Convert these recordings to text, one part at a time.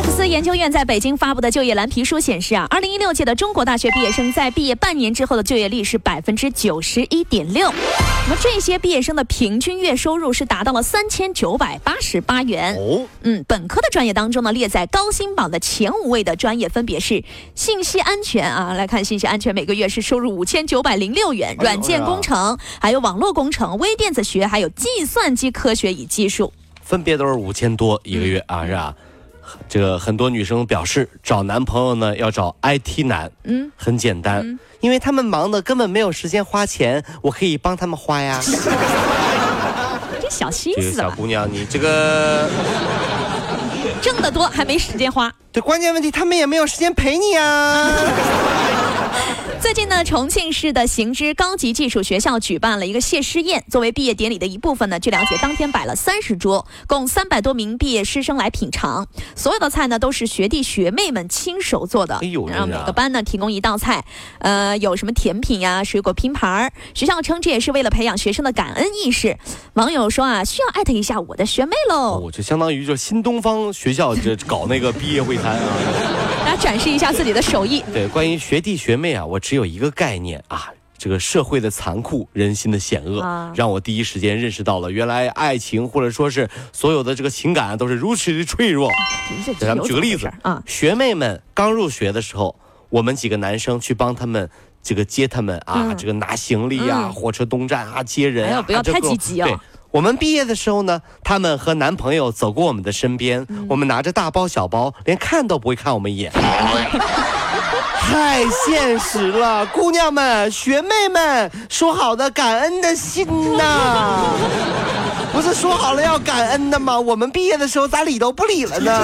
麦克斯研究院在北京发布的就业蓝皮书显示啊，二零一六届的中国大学毕业生在毕业半年之后的就业率是百分之九十一点六。那么这些毕业生的平均月收入是达到了三千九百八十八元。哦，嗯，本科的专业当中呢，列在高薪榜的前五位的专业分别是信息安全啊，来看信息安全每个月是收入五千九百零六元，软件工程，还有网络工程、微电子学，还有计算机科学与技术。分别都是五千多一个月啊，是吧？这个很多女生表示找男朋友呢要找 IT 男，嗯，很简单，因为他们忙的根本没有时间花钱，我可以帮他们花呀。这小心思吧，小姑娘，你这个挣得多还没时间花。对关键问题，他们也没有时间陪你啊。最近呢，重庆市的行知高级技术学校举办了一个谢师宴，作为毕业典礼的一部分呢，据了解，当天摆了三十桌，共三百多名毕业师生来品尝。所有的菜呢都是学弟学妹们亲手做的，然后每个班呢提供一道菜，呃，有什么甜品呀、水果拼盘儿。学校称这也是为了培养学生的感恩意识。网友说啊，需要艾特一下我的学妹喽，哦，就相当于就新东方学校这搞那个毕业会餐啊。大家展示一下自己的手艺。对，关于学弟学妹啊，我只有一个概念啊，这个社会的残酷，人心的险恶，啊让我第一时间认识到了，原来爱情或者说是所有的这个情感啊都是如此的脆弱。咱们举个例子啊，学妹们刚入学的时候，我们几个男生去帮他们。这个接他们啊，嗯这个拿行李啊，嗯火车东站啊，接人啊，哎呦不要太积极啊对，我们毕业的时候呢，他们和男朋友走过我们的身边，嗯我们拿着大包小包，连看都不会看我们一眼。太现实了，姑娘们、学妹们，说好的感恩的心呐，不是说好了要感恩的吗？我们毕业的时候咋理都不理了呢？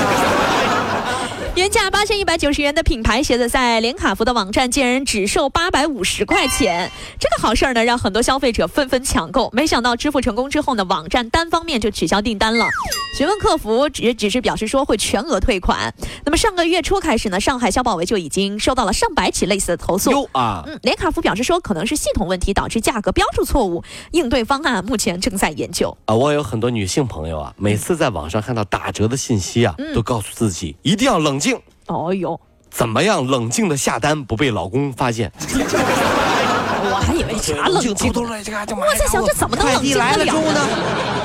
原价八千一百九十元的品牌鞋子，在连卡佛的网站竟然只售八百五十块钱。这个好事儿呢，让很多消费者纷纷抢购。没想到支付成功之后呢，网站单方面就取消订单了。询问客服，只只是表示说会全额退款。那么上个月初开始呢，上海消保委就已经收到了上百起类似的投诉。啊，嗯，连卡佛表示说，可能是系统问题导致价格标注错误，应对方案目前正在研究。啊，我有很多女性朋友啊，每次在网上看到打折的信息啊，都告诉自己一定要冷静。哦哟，怎么样冷静的下单不被老公发现？我还以为啥冷静我在想这怎么能快递冷静得了来了之后呢？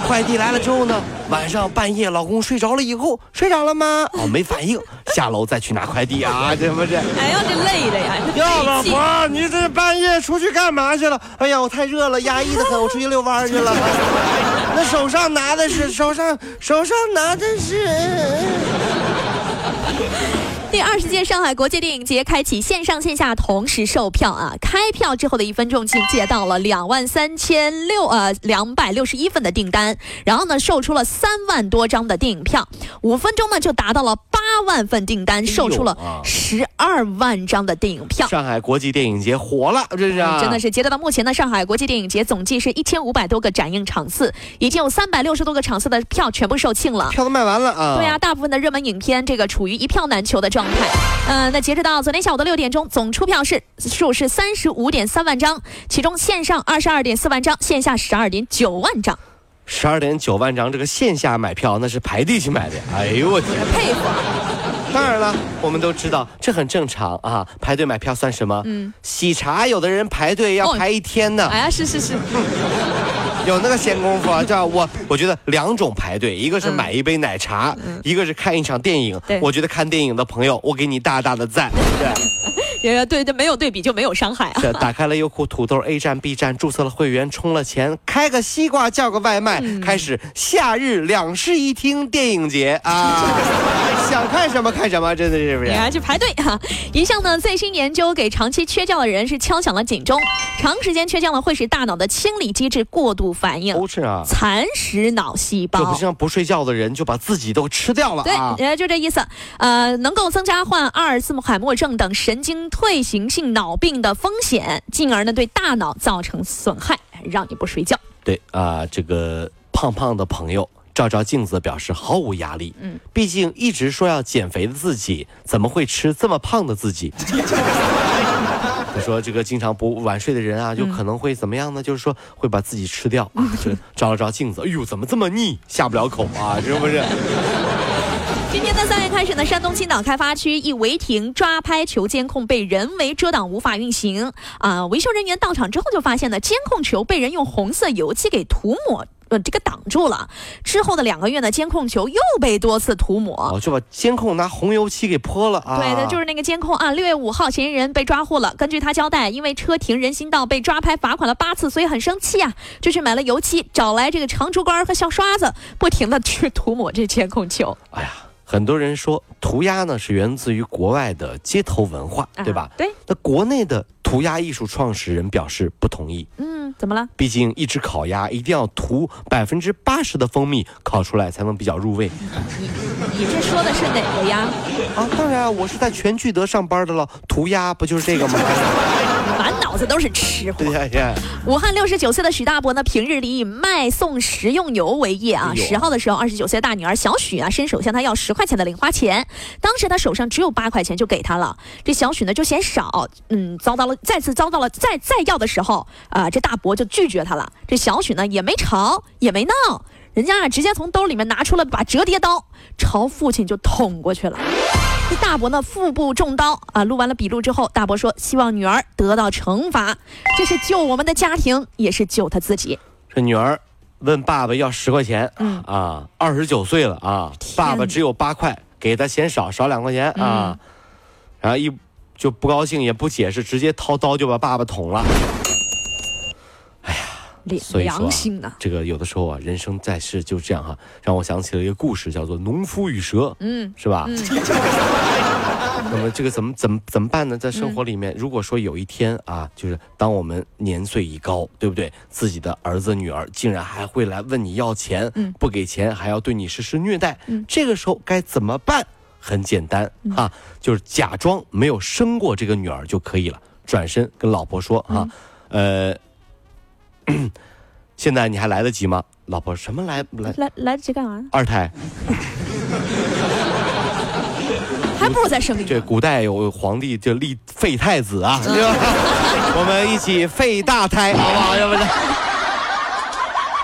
快递来了之后呢？晚上半夜老公睡着了以后，睡着了吗？哦，没反应，下楼再去拿快递啊，这不是？哎呀，这累的呀！这哟，老婆，你这半夜出去干嘛去了？哎呀，我太热了，压抑的很，我出去遛弯去了。那手上拿的是手上手上拿的是。二十届上海国际电影节开启线上线下同时售票啊！开票之后的一分钟，竟接到了两万三千六呃两百六十一份的订单，然后呢售出了三万多张的电影票，五分钟呢就达到了万份订单，售出了啊十二万张的电影票。上海国际电影节火了，这是、啊真的是截止到目前呢，上海国际电影节总计是一千五百多个展映场次，已经有三百六十多个场次的票全部售罄了。票都卖完了啊！对啊，大部分的热门影片这个处于一票难求的状态。呃，那截止到昨天下午的六点钟，总出票是数是三十五点三万张，其中线上二十二点四万张，线下十二点九万张。十二点九万张，这个线下买票那是排队去买的。哎呦我天！佩服啊！当然了，我们都知道这很正常啊，排队买票算什么？嗯，喜茶有的人排队要哦排一天呢，哎呀，是是是，有那个闲工夫啊。这样我我觉得两种排队，一个是嗯买一杯奶茶，一个是看一场电影对。我觉得看电影的朋友，我给你大大的赞。对 不对，呃，对对，没有对比就没有伤害啊。这打开了优酷、土豆、A 站、B 站，注册了会员，充了钱，开个西瓜，叫个外卖，嗯开始夏日两室一厅电影节啊！想看什么看什么，真的是不是你？还去排队哈、一项呢最新研究给长期缺觉的人是敲响了警钟，长时间缺觉呢会使大脑的清理机制过度反应，都是啊，蚕食脑细胞。就不像不睡觉的人就把自己都吃掉了对，啊！呃，就这意思。呃，能够增加患阿尔茨海默症等神经退行性脑病的风险，进而呢对大脑造成损害，让你不睡觉。对啊，这个胖胖的朋友照照镜子表示毫无压力。嗯，毕竟一直说要减肥的自己，怎么会吃这么胖的自己？他说这个经常不晚睡的人啊，就可能会怎么样呢？就是说会把自己吃掉啊。就照了照镜子，哎呦，怎么这么腻，下不了口啊？是不是？今天的三月开始呢，山东青岛开发区一违停抓拍球监控被人为遮挡，无法运行。啊，维修人员到场之后就发现呢，监控球被人用红色油漆给涂抹。呃，这个挡住了。之后的两个月呢，监控球又被多次涂抹，哦，就把监控拿红油漆给泼了啊。对的，就是那个监控啊。六月五号，嫌疑人被抓获了。根据他交代，因为车停人行道被抓拍罚款了八次，所以很生气啊，就去买了油漆，找来这个长竹竿和小刷子，不停的去涂抹这监控球。哎呀，很多人说涂鸦呢是源自于国外的街头文化，对吧？对。那国内的涂鸦艺术创始人表示不同意。嗯，怎么了？毕竟一只烤鸭一定要涂百分之八十的蜂蜜烤出来才能比较入味。你这说的是哪个鸭？啊，当然啊，我是在全聚德上班的了，涂鸦不就是这个吗？满脑子都是吃货。武汉六十九岁的许大伯呢，平日里以卖送食用油为业啊。十号的时候，二十九岁大女儿小许啊，伸手向他要十块钱的零花钱，当时他手上只有八块钱，就给他了。这小许呢就嫌少，嗯，遭到了再次遭到了再再要的时候啊，这大伯就拒绝他了。这小许呢也没吵也没闹，人家啊直接从兜里面拿出了把折叠刀，朝父亲就捅过去了。这大伯呢腹部中刀啊，录完了笔录之后，大伯说希望女儿得到惩罚，这是救我们的家庭，也是救他自己。这女儿问爸爸要十块钱，嗯啊，二十九岁了啊，爸爸只有八块，给他嫌少，少两块钱啊，然后一就不高兴，也不解释，直接掏刀就把爸爸捅了。所以说、良心呢？这个有的时候啊，人生在世就这样哈，让我想起了一个故事，叫做《农夫与蛇》，嗯，是吧？那么这个怎么怎么怎么办呢？在生活里面，如果说有一天啊，就是当我们年岁已高，对不对？自己的儿子女儿竟然还会来问你要钱，嗯不给钱还要对你实施虐待，这个时候该怎么办？很简单哈、就是假装没有生过这个女儿就可以了，转身跟老婆说哈、呃。现在你还来得及吗？老婆，什么来来来来得及干嘛？二胎？还不如再生一这。古代有皇帝就立废太子啊，对吧？我们一起废大胎，好不好？要不然。